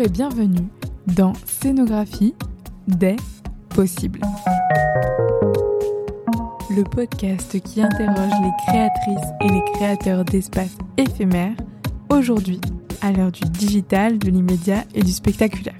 Et bienvenue dans Scénographie des possibles. Le podcast qui interroge les créatrices et les créateurs d'espaces éphémères, aujourd'hui à l'heure du digital, de l'immédiat et du spectaculaire.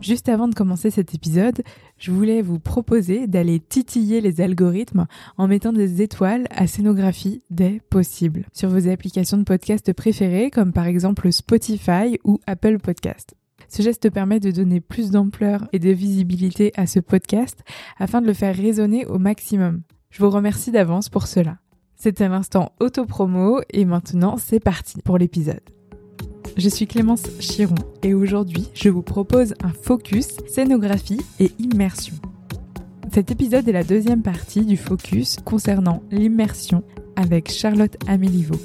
Juste avant de commencer cet épisode, je voulais vous proposer d'aller titiller les algorithmes en mettant des étoiles à scénographie des possibles sur vos applications de podcast préférées comme par exemple Spotify ou Apple Podcast. Ce geste permet de donner plus d'ampleur et de visibilité à ce podcast afin de le faire résonner au maximum. Je vous remercie d'avance pour cela. C'était l'instant auto-promo et maintenant c'est parti pour l'épisode. Je suis Clémence Chiron et aujourd'hui je vous propose un focus scénographie et immersion. Cet épisode est la deuxième partie du focus concernant l'immersion avec Charlotte Améliveau.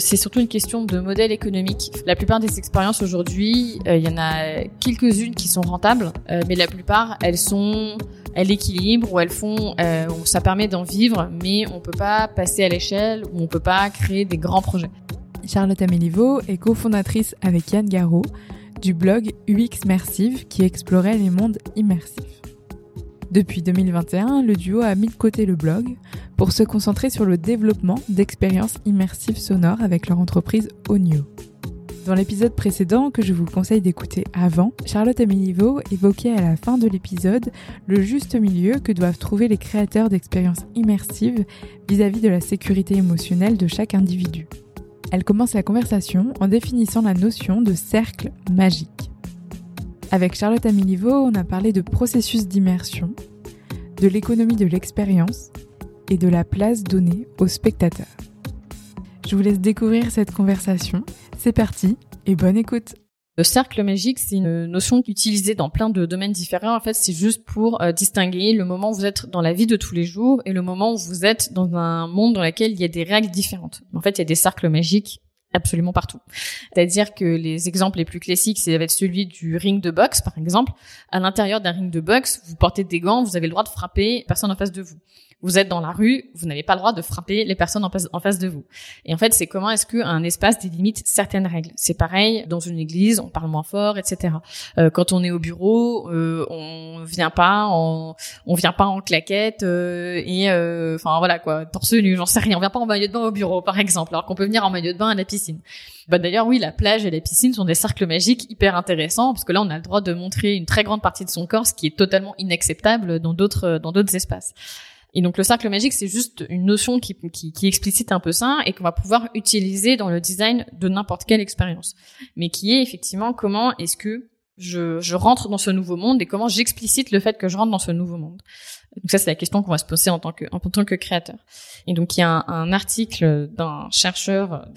C'est surtout une question de modèle économique. La plupart des expériences aujourd'hui, euh, il y en a quelques-unes qui sont rentables, euh, mais la plupart, elles sont à l'équilibre, où elles font, euh, ça permet d'en vivre, mais on peut pas passer à l'échelle, où on peut pas créer des grands projets. Charlotte Améliveau est cofondatrice avec Yann Garot du blog UX Mersive qui explorait les mondes immersifs. Depuis 2021, le duo a mis de côté le blog pour se concentrer sur le développement d'expériences immersives sonores avec leur entreprise Onio. Dans l'épisode précédent que je vous conseille d'écouter avant, Charlotte Améliveau évoquait à la fin de l'épisode le juste milieu que doivent trouver les créateurs d'expériences immersives vis-à-vis de la sécurité émotionnelle de chaque individu. Elle commence la conversation en définissant la notion de cercle magique. Avec Charlotte Amilivo, on a parlé de processus d'immersion, de l'économie de l'expérience et de la place donnée aux spectateurs. Je vous laisse découvrir cette conversation. C'est parti et bonne écoute. Le cercle magique, c'est une notion utilisée dans plein de domaines différents. En fait, c'est juste pour euh, distinguer le moment où vous êtes dans la vie de tous les jours et le moment où vous êtes dans un monde dans lequel il y a des règles différentes. En fait, il y a des cercles magiques absolument partout. C'est-à-dire que les exemples les plus classiques, c'est avec celui du ring de boxe, par exemple. À l'intérieur d'un ring de boxe, vous portez des gants, vous avez le droit de frapper personne en face de vous vous êtes dans la rue, vous n'avez pas le droit de frapper les personnes en face, de vous. Et en fait, c'est comment est-ce qu'un espace délimite certaines règles. C'est pareil dans une église, on parle moins fort, etc. Euh, quand on est au bureau, euh, on vient pas en, on vient pas en claquette euh, et euh, enfin voilà quoi, torse nu, j'en sais rien. On vient pas en maillot de bain au bureau, par exemple, alors qu'on peut venir en maillot de bain à la piscine. Bah d'ailleurs oui, la plage et la piscine sont des cercles magiques hyper intéressants parce que là on a le droit de montrer une très grande partie de son corps, ce qui est totalement inacceptable dans d'autres dans d'autres espaces. Et donc le cercle magique, c'est juste une notion qui, qui, qui, explicite un peu ça et qu'on va pouvoir utiliser dans le design de n'importe quelle expérience. Mais qui est effectivement comment est-ce que je, je, rentre dans ce nouveau monde et comment j'explicite le fait que je rentre dans ce nouveau monde. Donc ça, c'est la question qu'on va se poser en tant que, en tant que créateur. Et donc il y a un, un article d'un chercheur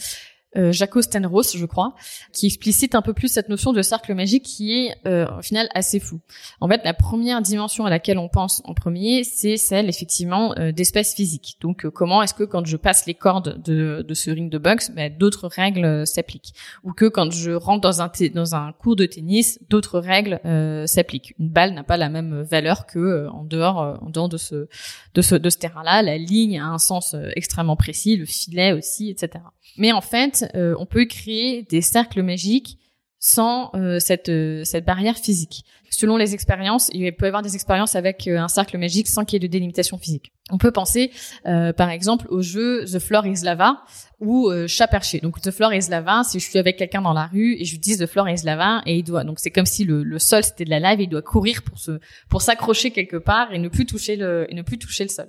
euh, Jaco Stenros, je crois, qui explicite un peu plus cette notion de cercle magique qui est euh, au final assez fou. En fait, la première dimension à laquelle on pense en premier, c'est celle effectivement euh, d'espèces physiques. Donc, euh, comment est-ce que quand je passe les cordes de, de ce ring de boxe, bah, d'autres règles s'appliquent, ou que quand je rentre dans un dans un cours de tennis, d'autres règles s'appliquent. Une balle n'a pas la même valeur que en dehors en dehors de ce de ce de ce terrain-là. La ligne a un sens extrêmement précis, le filet aussi, etc. Mais en fait, euh, on peut créer des cercles magiques sans euh, cette, euh, cette barrière physique. Selon les expériences, il peut y avoir des expériences avec un cercle magique sans qu'il y ait de délimitation physique. On peut penser, par exemple, au jeu The Floor is Lava ou Chat perché. Donc The Floor is Lava, si je suis avec quelqu'un dans la rue et je lui dis The Floor is Lava et il doit, donc c'est comme si le, sol c'était de la lave et il doit courir pour se, pour s'accrocher quelque part et ne plus toucher le, ne plus toucher le sol.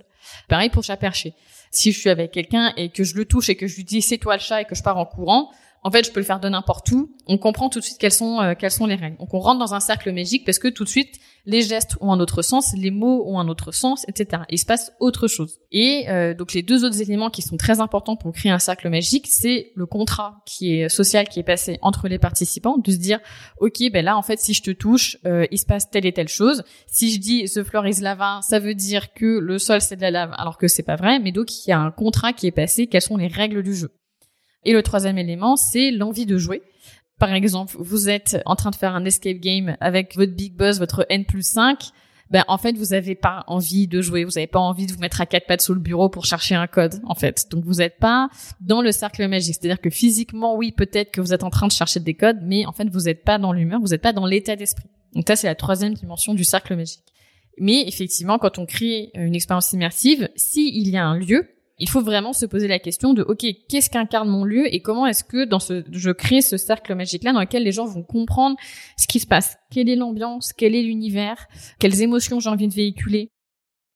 Pareil pour Chat perché si je suis avec quelqu'un et que je le touche et que je lui dis c'est toi le chat et que je pars en courant, en fait, je peux le faire de n'importe où. On comprend tout de suite quelles sont euh, quelles sont les règles. Donc on rentre dans un cercle magique parce que tout de suite les gestes ont un autre sens, les mots ont un autre sens, etc. Il se passe autre chose. Et euh, donc les deux autres éléments qui sont très importants pour créer un cercle magique, c'est le contrat qui est social qui est passé entre les participants, de se dire ok ben là en fait si je te touche, euh, il se passe telle et telle chose. Si je dis the floor is lava, ça veut dire que le sol c'est de la lave, alors que c'est pas vrai. Mais donc il y a un contrat qui est passé. Quelles sont les règles du jeu? Et le troisième élément, c'est l'envie de jouer. Par exemple, vous êtes en train de faire un escape game avec votre big boss, votre N plus 5. ben en fait vous n'avez pas envie de jouer, vous n'avez pas envie de vous mettre à quatre pattes sous le bureau pour chercher un code en fait. Donc vous n'êtes pas dans le cercle magique, c'est-à-dire que physiquement oui peut-être que vous êtes en train de chercher des codes, mais en fait vous n'êtes pas dans l'humeur, vous n'êtes pas dans l'état d'esprit. Donc ça c'est la troisième dimension du cercle magique. Mais effectivement quand on crée une expérience immersive, s'il y a un lieu, il faut vraiment se poser la question de ok qu'est-ce qu'incarne mon lieu et comment est-ce que dans ce je crée ce cercle magique là dans lequel les gens vont comprendre ce qui se passe? Quelle est l'ambiance? Quel est l'univers? Quelles émotions j'ai envie de véhiculer?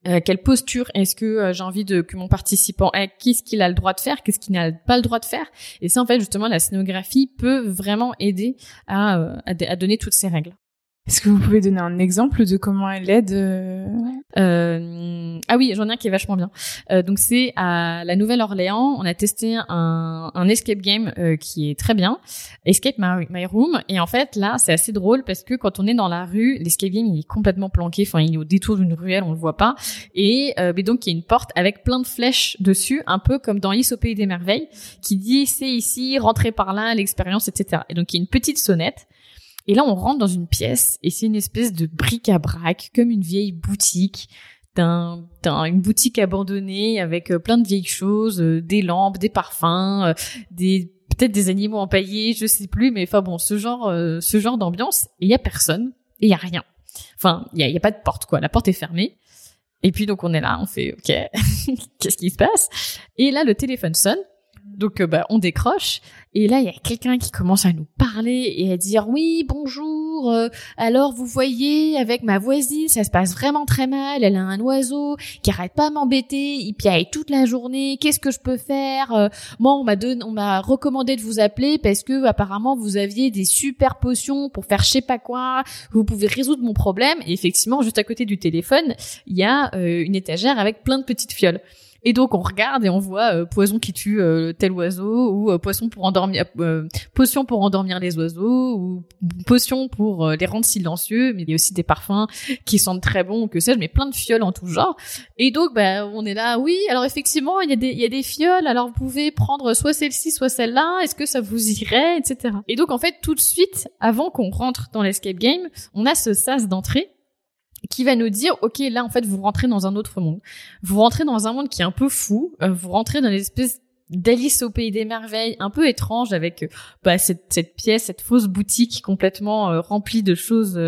Euh, quelle posture est-ce que euh, j'ai envie de que mon participant ait? Qu'est-ce qu'il a le droit de faire? Qu'est-ce qu'il n'a pas le droit de faire? Et ça en fait justement la scénographie peut vraiment aider à, euh, à donner toutes ces règles est-ce que vous pouvez donner un exemple de comment elle aide euh... Euh, Ah oui, j'en ai un qui est vachement bien. Euh, donc c'est à la Nouvelle-Orléans, on a testé un, un escape game euh, qui est très bien, Escape My, Room. Et en fait là, c'est assez drôle parce que quand on est dans la rue, l'escape game il est complètement planqué. Enfin, il est au détour d'une ruelle, on le voit pas. Et euh, mais donc il y a une porte avec plein de flèches dessus, un peu comme dans Alice au pays des merveilles, qui dit c'est ici, rentrez par là, l'expérience, etc. Et donc il y a une petite sonnette. Et là, on rentre dans une pièce et c'est une espèce de bric-à-brac, comme une vieille boutique, d'un, une boutique abandonnée avec euh, plein de vieilles choses, euh, des lampes, des parfums, euh, des peut-être des animaux empaillés, je sais plus, mais enfin bon, ce genre, ce genre d'ambiance. Et il y a personne et il y a rien. Enfin, il y a, y a pas de porte quoi. La porte est fermée. Et puis donc on est là, on fait ok, qu'est-ce qui se passe? Et là le téléphone sonne donc euh, bah, on décroche. Et là il y a quelqu'un qui commence à nous parler et à dire oui bonjour euh, alors vous voyez avec ma voisine ça se passe vraiment très mal elle a un oiseau qui arrête pas m'embêter il piaille toute la journée qu'est-ce que je peux faire euh, moi on m'a donné on m'a recommandé de vous appeler parce que apparemment vous aviez des super potions pour faire je sais pas quoi vous pouvez résoudre mon problème. Et effectivement juste à côté du téléphone il y a une étagère avec plein de petites fioles et donc on regarde et on voit euh, poison qui tue euh, tel oiseau ou euh, poisson pour endormir potion pour endormir les oiseaux ou potion pour les rendre silencieux mais il y a aussi des parfums qui sentent très bons que sais-je mais plein de fioles en tout genre. Et donc bah on est là oui, alors effectivement, il y a des il y a des fioles, alors vous pouvez prendre soit celle-ci soit celle-là, est-ce que ça vous irait etc. Et donc en fait tout de suite avant qu'on rentre dans l'escape game, on a ce sas d'entrée qui va nous dire ok là en fait vous rentrez dans un autre monde. Vous rentrez dans un monde qui est un peu fou. Euh, vous rentrez dans une espèce d'Alice au pays des merveilles un peu étrange avec euh, bah, cette, cette pièce cette fausse boutique complètement euh, remplie de choses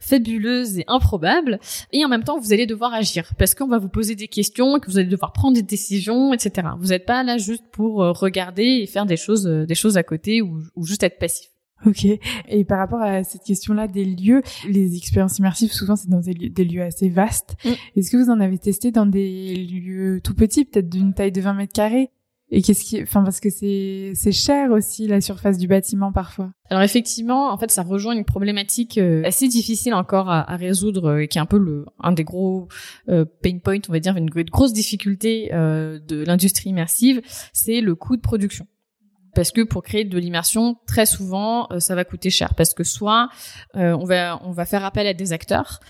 fabuleuses et improbables. Et en même temps vous allez devoir agir. Parce qu'on va vous poser des questions que vous allez devoir prendre des décisions etc vous n'êtes pas là juste pour regarder et faire des choses des choses à côté ou, ou juste être passif Ok. Et par rapport à cette question-là des lieux, les expériences immersives, souvent, c'est dans des lieux, assez vastes. Mm. Est-ce que vous en avez testé dans des lieux tout petits, peut-être d'une taille de 20 mètres carrés? Et qu'est-ce qui, enfin parce que c'est c'est cher aussi la surface du bâtiment parfois. Alors effectivement, en fait, ça rejoint une problématique euh, assez difficile encore à, résoudre, euh, qui est un peu le un des gros euh, pain points, on va dire une, une grosse difficulté de l'industrie immersive, c'est le coût de production parce que pour créer de l'immersion, très souvent, euh, ça va coûter cher parce que soit euh, on va on va faire appel à des acteurs,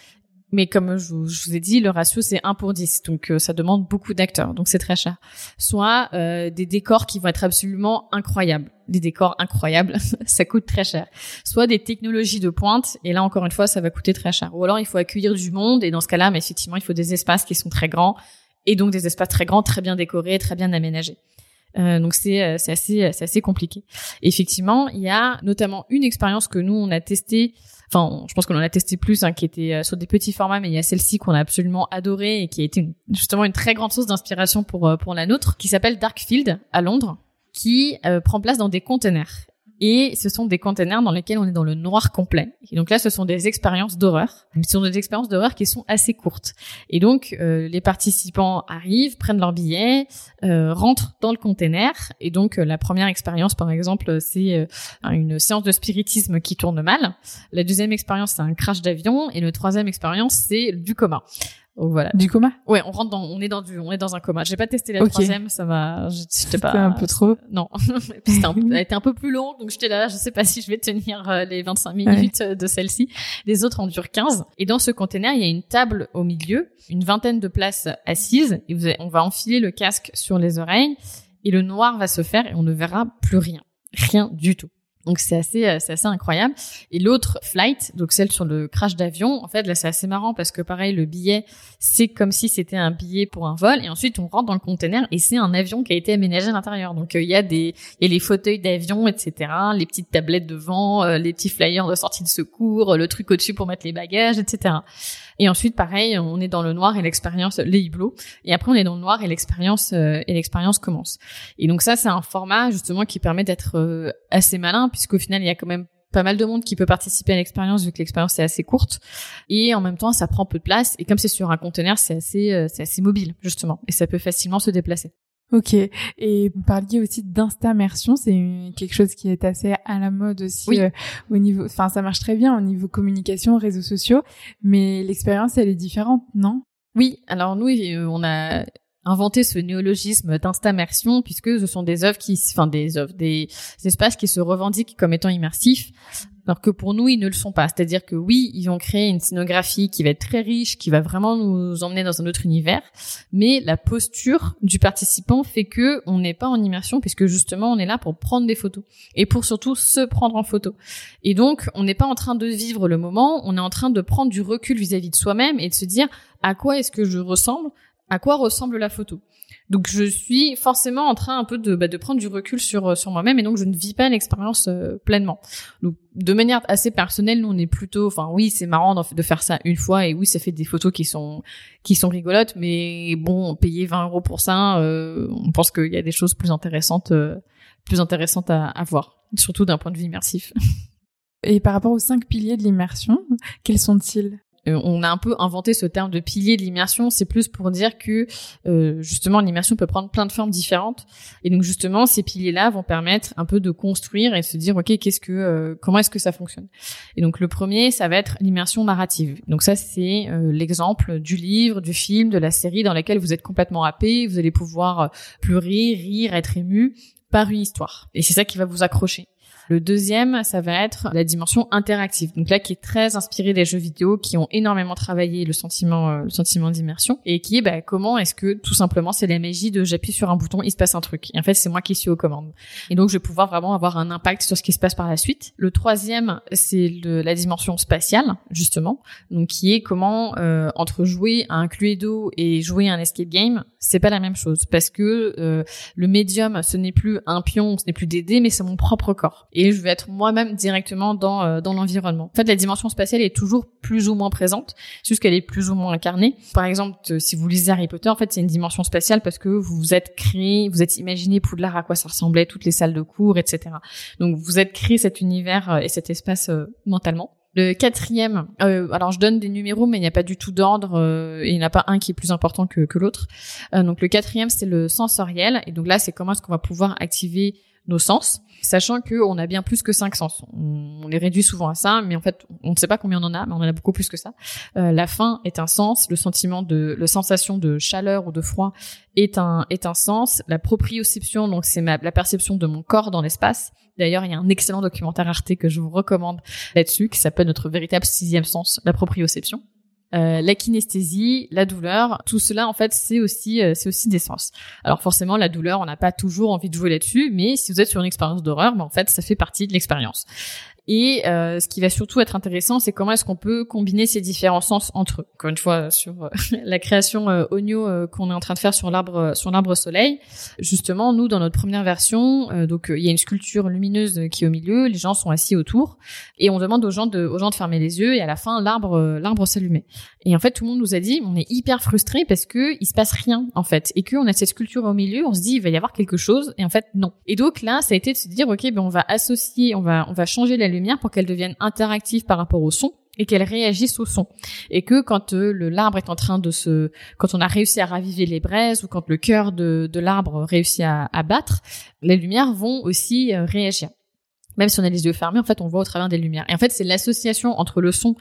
mais comme je vous, ai dit, le ratio c'est 1 pour 10, donc euh, ça demande beaucoup d'acteurs, donc c'est très cher. Soit des décors qui vont être absolument incroyables, des décors incroyables, ça coûte très cher. Soit des technologies de pointe, et là encore une fois, ça va coûter très cher. Ou alors il faut accueillir du monde, et dans ce cas-là, mais effectivement, il faut des espaces qui sont très grands, et donc des espaces très grands, très bien décorés, très bien aménagés. Euh, donc c'est euh, assez c'est assez compliqué. effectivement, il y a notamment une expérience que nous on a testée. Enfin, je pense qu'on en a testé plus, hein, qui était euh, sur des petits formats, mais il y a celle-ci qu'on a absolument adorée et qui a été justement une très grande source d'inspiration pour pour la nôtre, qui s'appelle Darkfield à Londres, qui prend place dans des containers et ce sont des containers dans lesquels on est dans le noir complet. Et donc là, ce sont des expériences d'horreur. Ce sont des expériences d'horreur qui sont assez courtes. Et donc, euh, les participants arrivent, prennent leur billet, euh, rentrent dans le container. Et donc, euh, la première expérience, par exemple, c'est une séance de spiritisme qui tourne mal. La deuxième expérience, c'est un crash d'avion. Et le troisième expérience, c'est du coma voilà. Du coma? Ouais, on rentre dans, on est dans du, on est dans un coma. J'ai pas testé la troisième, ça va, j'étais pas. un peu trop. Non, c'était un, elle était un peu plus longue, donc j'étais là, je sais pas si je vais tenir euh, les 25 minutes de celle-ci. Les autres en durent 15. Et dans ce container, il y a une table au milieu, une vingtaine de places assises, et vous on va enfiler le casque sur les oreilles, et le noir va se faire, et on ne verra plus rien, rien du tout. Donc c'est assez, euh, c'est assez incroyable. Et l'autre flight, donc celle sur le crash d'avion, en fait là c'est assez marrant parce que pareil le billet, c'est comme si c'était un billet pour un vol et ensuite on rentre dans le conteneur et c'est un avion qui a été aménagé à l'intérieur. Donc euh, il y a des, y a les fauteuils d'avion, etc., les petites tablettes devant, euh, les petits flyers de sortie de secours, le truc au-dessus pour mettre les bagages, etc. Et ensuite pareil, on est dans le noir et l'expérience, les hublots. Et après on est dans le noir et l'expérience et l'expérience commence. Et donc ça c'est un format justement qui permet d'être assez malin puisqu'au final, il y a quand même pas mal de monde qui peut participer à l'expérience vu que l'expérience est assez courte et en même temps ça prend peu de place et comme c'est sur un conteneur c'est assez euh, c'est assez mobile justement et ça peut facilement se déplacer. Ok. Et vous parliez aussi d'instamersion, c'est quelque chose qui est assez à la mode aussi euh, au niveau. Enfin, ça marche très bien au niveau communication, réseaux sociaux, mais l'expérience elle est différente, non? Oui. Alors nous, euh, on a inventé ce néologisme d'instamersion puisque ce sont des œuvres qui, enfin des œuvres, des, espaces qui se revendiquent comme étant immersifs, alors que pour nous ils ne le sont pas. C'est-à-dire que oui, ils ont créé une scénographie qui va être très riche, qui va vraiment nous emmener dans un autre univers, mais la posture du participant fait que on n'est pas en immersion puisque justement on est là pour prendre des photos et pour surtout se prendre en photo. Et donc on n'est pas en train de vivre le moment, on est en train de prendre du recul vis-à-vis -vis de soi-même et de se dire à quoi est-ce que je ressemble à quoi ressemble la photo. Donc je suis forcément en train un peu de, bah, de prendre du recul sur euh, sur moi-même et donc je ne vis pas l'expérience euh, pleinement. Donc de manière assez personnelle, nous on est plutôt, enfin oui c'est marrant de faire ça une fois et oui ça fait des photos qui sont qui sont rigolotes, mais bon payer 20 euros pour ça, euh, on pense qu'il y a des choses plus intéressantes plus intéressantes à, à voir, surtout d'un point de vue immersif. Et par rapport aux cinq piliers de l'immersion, quels sont-ils? Euh, on a un peu inventé ce terme de pilier de l'immersion. C'est plus pour dire que euh, justement l'immersion peut prendre plein de formes différentes. Et donc justement ces piliers-là vont permettre un peu de construire et de se dire ok qu'est-ce que euh, comment est-ce que ça fonctionne? Et donc le premier ça va être l'immersion narrative. Donc ça c'est l'exemple du livre, du film, de la série dans laquelle vous êtes complètement happé, vous allez pouvoir pleurer, rire, être ému par une histoire. Et c'est ça qui va vous accrocher. Le deuxième, ça va être la dimension interactive. Donc là, qui est très inspiré des jeux vidéo, qui ont énormément travaillé le sentiment, euh, le sentiment d'immersion, et qui est bah, comment est-ce que tout simplement c'est la magie de j'appuie sur un bouton, il se passe un truc. Et en fait, c'est moi qui suis aux commandes. Et donc, je vais pouvoir vraiment avoir un impact sur ce qui se passe par la suite. Le troisième, c'est la dimension spatiale, justement, donc qui est comment euh, entre jouer à un Cluedo et jouer à un escape game, c'est pas la même chose parce que euh, le médium, ce n'est plus un pion, ce n'est plus des dés, mais c'est mon propre corps et je vais être moi-même directement dans euh, dans l'environnement. En fait, la dimension spatiale est toujours plus ou moins présente, juste qu'elle est plus ou moins incarnée. Par exemple, euh, si vous lisez Harry Potter, en fait, c'est une dimension spatiale parce que vous vous êtes créé, vous êtes imaginé Poudlard à quoi ça ressemblait, toutes les salles de cours, etc. Donc, vous êtes créé cet univers euh, et cet espace mentalement. Le quatrième, euh, alors je donne des numéros, mais il n'y a pas du tout d'ordre, euh, et il n'y en a pas un qui est plus important que, que l'autre. Euh, donc le quatrième, c'est le sensoriel, et donc là, c'est comment est-ce qu'on va pouvoir activer nos sens, sachant qu'on a bien plus que cinq sens. On, les réduit souvent à ça, mais en fait, on ne sait pas combien on en a, mais on en a beaucoup plus que ça. Euh, la faim est un sens, le sentiment de, la sensation de chaleur ou de froid est un est un sens. La proprioception, donc c'est la perception de mon corps dans l'espace. D'ailleurs, il y a un excellent documentaire Arte que je vous recommande là-dessus, qui s'appelle Notre véritable sixième sens, la proprioception. Euh, la kinesthésie, la douleur, tout cela en fait c'est aussi euh, c'est aussi des sens. Alors forcément la douleur, on n'a pas toujours envie de jouer là-dessus, mais si vous êtes sur une expérience d'horreur, ben, en fait ça fait partie de l'expérience. Et euh, ce qui va surtout être intéressant, c'est comment est-ce qu'on peut combiner ces différents sens entre eux. Encore une fois, sur euh, la création euh, Onio qu'on est en train de faire sur l'arbre sur l'arbre soleil, justement, nous dans notre première version, donc il y a une sculpture lumineuse qui est au milieu, les gens sont assis autour, et on demande aux gens de aux gens de fermer les yeux, et à la fin l'arbre l'arbre s'allumait. Et en fait, tout le monde nous a dit, on est hyper frustré parce que il se passe rien en fait, et qu'on a cette sculpture au milieu, on se dit il va y avoir quelque chose, et en fait non. Et donc là, ça a été de se dire ok, ben on va associer, on va on va changer la lumière pour qu'elle devienne interactive par rapport au son et qu'elle réagisse au son. Et que quand euh, le l'arbre est en train de se, quand on a réussi à raviver les braises ou quand le cœur de, de l'arbre réussit à, battre, les lumières vont aussi euh, réagir. Même si on a les yeux fermés, en fait, on voit au travers des lumières. Et en fait, c'est l'association entre le son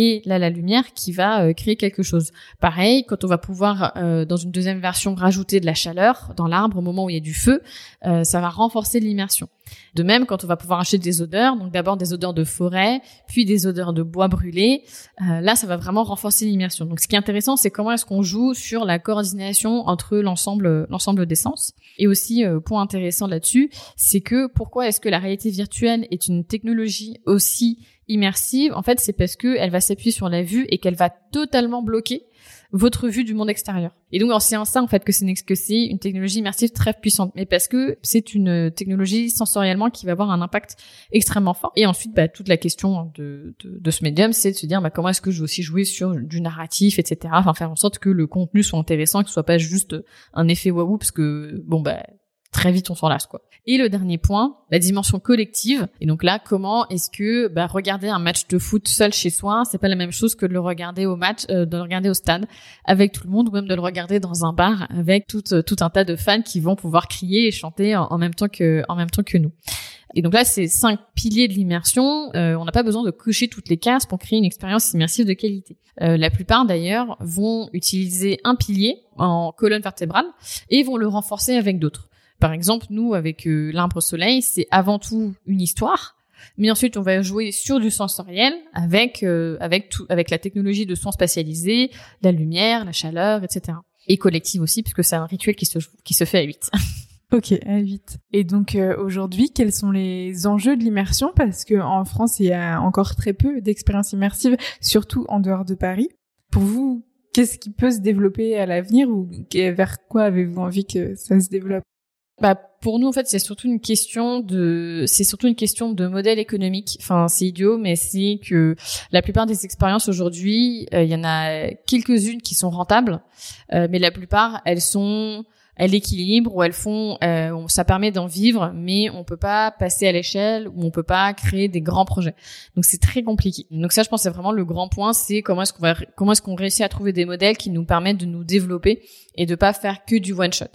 et là la lumière qui va euh, créer quelque chose. Pareil, quand on va pouvoir euh, dans une deuxième version rajouter de la chaleur dans l'arbre au moment où il y a du feu, euh, ça va renforcer l'immersion. De même, quand on va pouvoir acheter des odeurs, donc d'abord des odeurs de forêt, puis des odeurs de bois brûlé, là, ça va vraiment renforcer l'immersion. Donc, ce qui est intéressant, c'est comment est-ce qu'on joue sur la coordination entre l'ensemble, l'ensemble des sens. Et aussi, point intéressant là-dessus, c'est que pourquoi est-ce que la réalité virtuelle est une technologie aussi immersive, en fait, c'est parce que elle va s'appuyer sur la vue et qu'elle va totalement bloquer votre vue du monde extérieur. Et donc, c'est en ça, en fait, que c'est une technologie immersive très puissante, mais parce que c'est une technologie sensoriellement qui va avoir un impact extrêmement fort. Et ensuite, bah, toute la question de, de, de ce médium, c'est de se dire, bah, comment est-ce que je vais aussi jouer sur du narratif, etc. Enfin, faire en sorte que le contenu soit intéressant, que ce soit pas juste un effet waouh, parce que, bon, bah, très vite on s'en lasse quoi. Et le dernier point, la dimension collective. Et donc là, comment est-ce que bah, regarder un match de foot seul chez soi, c'est pas la même chose que de le regarder au match, euh, de le regarder au stade avec tout le monde, ou même de le regarder dans un bar avec tout, euh, tout un tas de fans qui vont pouvoir crier et chanter en, même temps que en même temps que nous. Et donc là, c'est cinq piliers de l'immersion. Euh, on n'a pas besoin de cocher toutes les cases pour créer une expérience immersive de qualité. la plupart d'ailleurs vont utiliser un pilier en colonne vertébrale et vont le renforcer avec d'autres. Par exemple, nous, avec euh, l'arbre soleil, c'est avant tout une histoire. Mais ensuite, on va jouer sur du sensoriel avec euh, avec tout avec la technologie de son spatialisé, la lumière, la chaleur, etc. Et collective aussi, puisque c'est un rituel qui se qui se fait à 8. Ok, à 8. Et donc euh, aujourd'hui, quels sont les enjeux de l'immersion? Parce que en France, il y a encore très peu d'expériences immersives, surtout en dehors de Paris. Pour vous, qu'est-ce qui peut se développer à l'avenir ou vers quoi avez-vous envie que ça se développe? Bah pour nous en fait c'est surtout une question de c'est surtout une question de modèle économique. Enfin c'est idiot mais c'est que la plupart des expériences aujourd'hui euh, il y en a quelques-unes qui sont rentables euh, mais la plupart elles sont elles équilibrent ou elles font euh, ça permet d'en vivre mais on peut pas passer à l'échelle ou on peut pas créer des grands projets. Donc c'est très compliqué. Donc ça je pense c'est vraiment le grand point c'est comment est-ce qu'on va comment est-ce qu'on réussit à trouver des modèles qui nous permettent de nous développer et de pas faire que du one shot.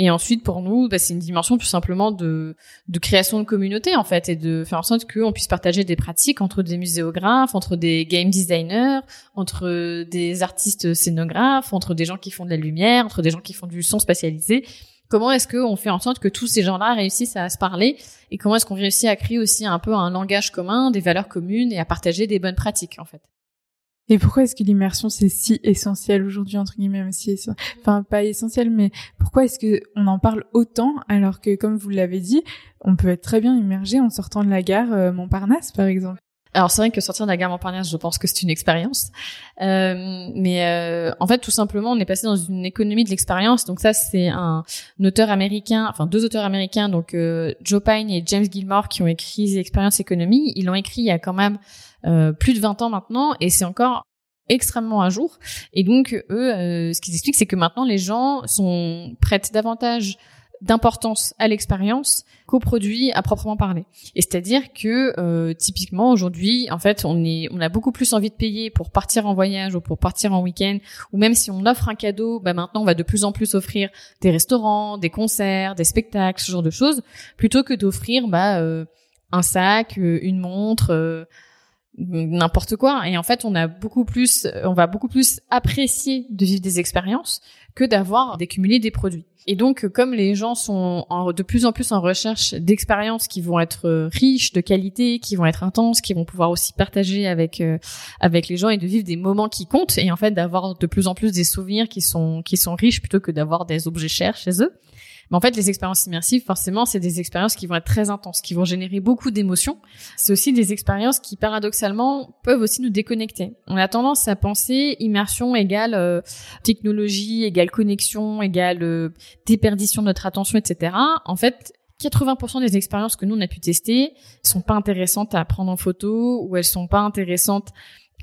Et ensuite, pour nous, bah, c'est une dimension tout simplement de, de création de communauté, en fait, et de faire en sorte qu'on puisse partager des pratiques entre des muséographes, entre des game designers, entre des artistes scénographes, entre des gens qui font de la lumière, entre des gens qui font du son spatialisé. Comment est-ce qu'on fait en sorte que tous ces gens-là réussissent à se parler et comment est-ce qu'on réussit à créer aussi un peu un langage commun, des valeurs communes et à partager des bonnes pratiques, en fait? Et pourquoi est-ce que l'immersion c'est si essentiel aujourd'hui entre guillemets si enfin pas essentiel mais pourquoi est-ce que on en parle autant alors que comme vous l'avez dit on peut être très bien immergé en sortant de la gare euh, Montparnasse par exemple? Alors c'est vrai que sortir de la gare Montparnasse, je pense que c'est une expérience, euh, mais euh, en fait tout simplement on est passé dans une économie de l'expérience. Donc ça c'est un, auteur américain, enfin deux auteurs américains, donc euh, Joe Pine et James Gilmore qui ont écrit Expérience Économie. Ils l'ont écrit il y a quand même euh, plus de 20 ans maintenant et c'est encore extrêmement à jour. Et donc eux, euh, ce qu'ils expliquent, c'est que maintenant les gens sont prêtent davantage d'importance à l'expérience qu'au produit à proprement parler. Et c'est-à-dire que euh, typiquement aujourd'hui, en fait, on est, on a beaucoup plus envie de payer pour partir en voyage ou pour partir en week-end, ou même si on offre un cadeau, bah maintenant on va de plus en plus offrir des restaurants, des concerts, des spectacles, ce genre de choses, plutôt que d'offrir bah, un sac, une montre n'importe quoi. Et en fait, on a beaucoup plus, on va beaucoup plus apprécier de vivre des expériences que d'avoir d'accumuler des produits. Et donc, comme les gens sont de plus en plus en recherche d'expériences qui vont être euh, riches, de qualité, qui vont être intenses, qui vont pouvoir aussi partager avec euh, avec les gens et de vivre des moments qui comptent, et en fait d'avoir de plus en plus des souvenirs qui sont qui sont riches plutôt que d'avoir des objets chers chez eux. Mais en fait, les expériences immersives, forcément, c'est des expériences qui vont être très intenses, qui vont générer beaucoup d'émotions. C'est aussi des expériences qui, paradoxalement, peuvent aussi nous déconnecter. On a tendance à penser immersion égale euh, technologie, égale connexion, égale euh, déperdition de notre attention, etc. En fait, 80% des expériences que nous on a pu tester sont pas intéressantes à prendre en photo ou elles sont pas intéressantes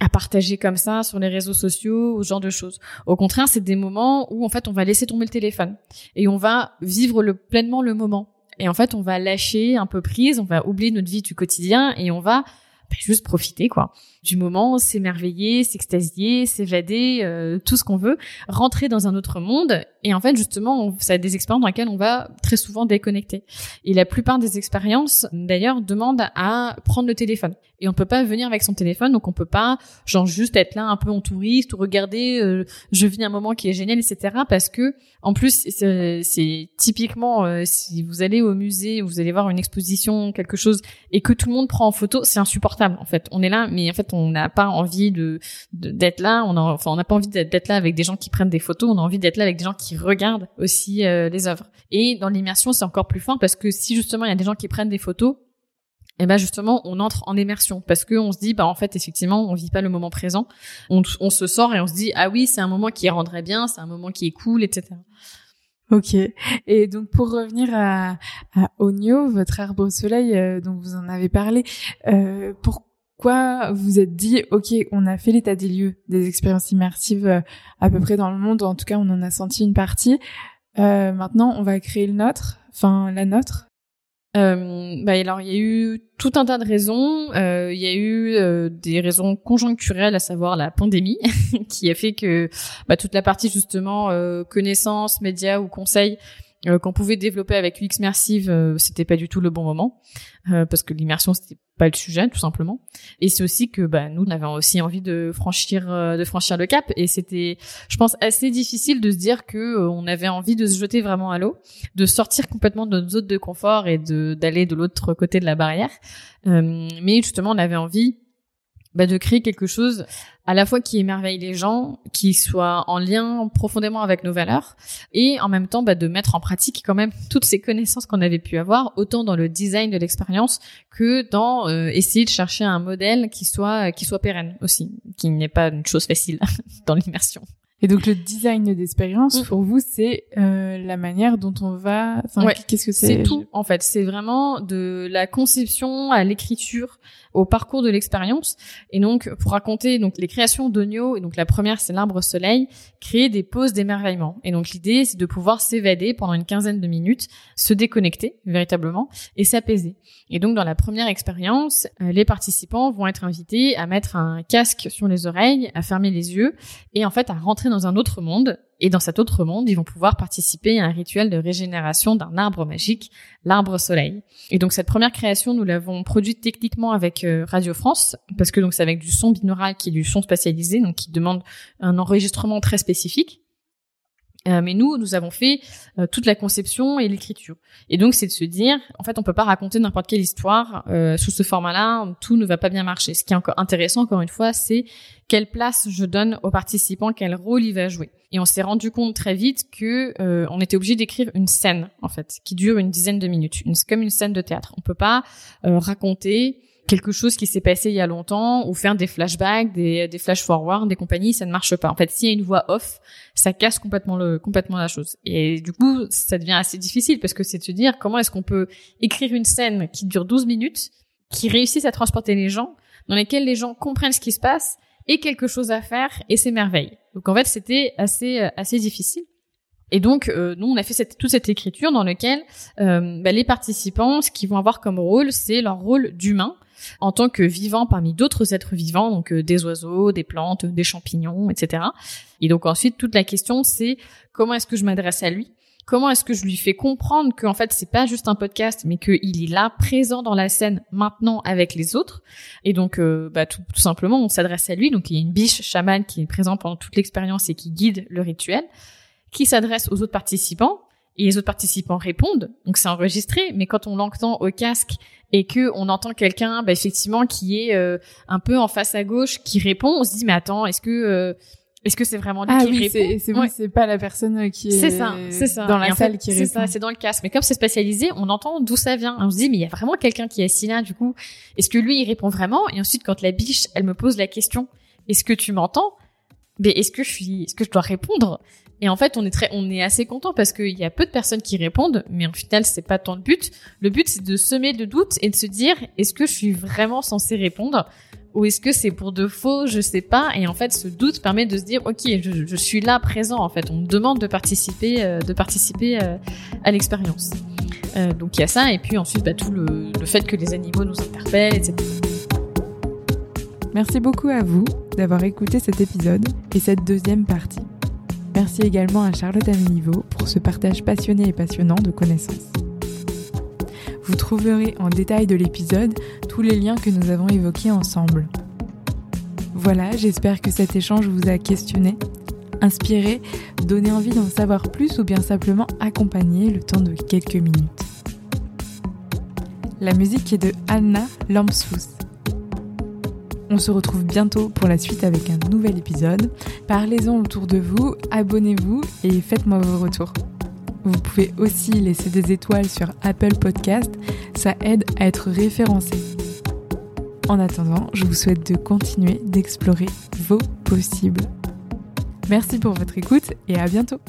à partager comme ça sur les réseaux sociaux, ce genre de choses. Au contraire, c'est des moments où en fait on va laisser tomber le téléphone et on va vivre le, pleinement le moment. Et en fait, on va lâcher un peu prise, on va oublier notre vie du quotidien et on va bah, juste profiter quoi du moment, s'émerveiller, s'extasier, s'évader, euh, tout ce qu'on veut, rentrer dans un autre monde. Et en fait, justement, ça a des expériences dans lesquelles on va très souvent déconnecter. Et la plupart des expériences, d'ailleurs, demandent à prendre le téléphone. Et on peut pas venir avec son téléphone, donc on peut pas, genre, juste être là un peu en touriste ou regarder, euh, je vis un moment qui est génial, etc. Parce que, en plus, c'est typiquement, euh, si vous allez au musée, vous allez voir une exposition, quelque chose, et que tout le monde prend en photo, c'est insupportable, en fait. On est là, mais en fait, on n'a pas envie de d'être là. On enfin, on n'a pas envie d'être là avec des gens qui prennent des photos. On a envie d'être là avec des gens qui regardent aussi euh, les œuvres. Et dans l'immersion, c'est encore plus fort parce que si justement il y a des gens qui prennent des photos, et eh ben justement on entre en immersion parce que on se dit bah en fait effectivement on vit pas le moment présent on, on se sort et on se dit ah oui c'est un moment qui rendrait bien c'est un moment qui est cool etc Ok. Et donc pour revenir à, à votre arbre au soleil euh, dont vous en avez parlé, euh, pour, quoi vous êtes dit, ok, on a fait l'état des lieux des expériences immersives euh, à peu près dans le monde, en tout cas on en a senti une partie. Euh, maintenant, on va créer le nôtre, enfin la nôtre. Euh, bah alors il y a eu tout un tas de raisons. Euh, il y a eu euh, des raisons conjoncturelles, à savoir la pandémie, qui a fait que bah, toute la partie justement connaissances, médias ou conseils qu'on pouvait développer avec UX Mersive, c'était pas du tout le bon moment parce que l'immersion c'était pas le sujet tout simplement. Et c'est aussi que bah nous on avait aussi envie de franchir euh, de franchir le cap. Et c'était je pense assez difficile de se dire que euh, on avait envie de se jeter vraiment à l'eau de sortir complètement de notre zone de confort et de d'aller de l'autre côté de la barrière. Euh, mais justement on avait envie bah, de créer quelque chose à la fois qui émerveille les gens, qui soit en lien profondément avec nos valeurs, et en même temps bah, de mettre en pratique quand même toutes ces connaissances qu'on avait pu avoir, autant dans le design de l'expérience que dans euh, essayer de chercher un modèle qui soit qui soit pérenne aussi, qui n'est pas une chose facile dans l'immersion. Et donc le design d'expérience, mm. pour vous, c'est euh, la manière dont on va. Enfin, qu'est-ce que c'est C'est? tout, en fait. C'est vraiment de la conception à l'écriture, au parcours de l'expérience. Et donc, pour raconter donc les créations d'Onio, et donc la première, c'est l'arbre soleil, créer des pauses d'émerveillement. Et donc l'idée, c'est de pouvoir s'évader pendant une quinzaine de minutes, se déconnecter véritablement et s'apaiser. Et donc dans la première expérience, euh, les participants vont être invités à mettre un casque sur les oreilles, à fermer les yeux et en fait à rentrer dans un autre monde et dans cet autre monde, ils vont pouvoir participer à un rituel de régénération d'un arbre magique, l'arbre soleil. Et donc cette première création, nous l'avons produite techniquement avec euh, Radio France, parce que donc c'est avec du son binaural qui est du son spatialisé, donc qui demande un enregistrement très spécifique. Euh, mais nous, nous avons fait euh, toute la conception et l'écriture. Et donc, c'est de se dire, en fait, on peut pas raconter n'importe quelle histoire euh, sous ce format-là. Tout ne va pas bien marcher. Ce qui est encore intéressant, encore une fois, c'est quelle place je donne aux participants, quel rôle il va jouer. Et on s'est rendu compte très vite que on était obligé d'écrire une scène, en fait, qui dure une dizaine de minutes. Une, comme une scène de théâtre. On peut pas raconter quelque chose qui s'est passé il y a longtemps ou faire des flashbacks, des, flash forward, des compagnies, ça ne marche pas. En fait, s'il y a une voix off, ça casse complètement le complètement la chose. Et du coup, ça devient assez difficile parce que c'est de se dire comment est-ce qu'on peut écrire une scène qui dure 12 minutes, qui réussisse à transporter les gens, dans lesquelles les gens comprennent ce qui se passe et quelque chose à faire et s'émerveillent. Donc en fait, c'était assez assez difficile. Et donc, euh, nous, on a fait cette, toute cette écriture dans laquelle euh, bah, les participants, ce qu'ils vont avoir comme rôle, c'est leur rôle d'humain en tant que vivant parmi d'autres êtres vivants, donc euh, des oiseaux, des plantes, des champignons, etc. Et donc ensuite, toute la question, c'est comment est-ce que je m'adresse à lui? Comment est-ce que je lui fais comprendre qu'en fait c'est pas juste un podcast, mais qu'il est là, présent dans la scène maintenant avec les autres? Et donc, euh, bah, tout, tout, simplement, on s'adresse à lui. Donc il y a une biche chamane qui est présente pendant toute l'expérience et qui guide le rituel, qui s'adresse aux autres participants et les autres participants répondent. Donc c'est enregistré, mais quand on l'entend au casque et que on entend quelqu'un, bah, effectivement, qui est euh, un peu en face à gauche, qui répond, on se dit mais attends, est-ce que euh, est-ce que c'est vraiment lui ah qui oui, répond C'est oui, c'est pas la personne qui est, ça, ça. dans la salle qui répond. C'est ça, c'est dans le casque. Mais comme c'est spatialisé, on entend d'où ça vient. On se dit mais il y a vraiment quelqu'un qui est assis là. Du coup, est-ce que lui il répond vraiment? Et ensuite, quand la biche, elle me pose la question, est-ce que tu m'entends? Mais est-ce que je suis, est-ce que je dois répondre? Et en fait, on est très, on est assez content parce qu'il y a peu de personnes qui répondent, mais en final, c'est pas tant le but. Le but, c'est de semer le doute et de se dire, est-ce que je suis vraiment censé répondre ou est-ce que c'est pour de faux, je sais pas. Et en fait, ce doute permet de se dire, ok, je, je suis là présent. En fait, on me demande de participer, euh, de participer euh, à l'expérience. Euh, donc il y a ça, et puis ensuite, bah, tout le, le fait que les animaux nous interpellent, etc. Merci beaucoup à vous d'avoir écouté cet épisode et cette deuxième partie. Merci également à Charlotte Amilivo pour ce partage passionné et passionnant de connaissances. Vous trouverez en détail de l'épisode tous les liens que nous avons évoqués ensemble. Voilà, j'espère que cet échange vous a questionné, inspiré, donné envie d'en savoir plus ou bien simplement accompagné le temps de quelques minutes. La musique est de Anna Lampsfuss. On se retrouve bientôt pour la suite avec un nouvel épisode. Parlez-en autour de vous, abonnez-vous et faites-moi vos retours. Vous pouvez aussi laisser des étoiles sur Apple Podcast, ça aide à être référencé. En attendant, je vous souhaite de continuer d'explorer vos possibles. Merci pour votre écoute et à bientôt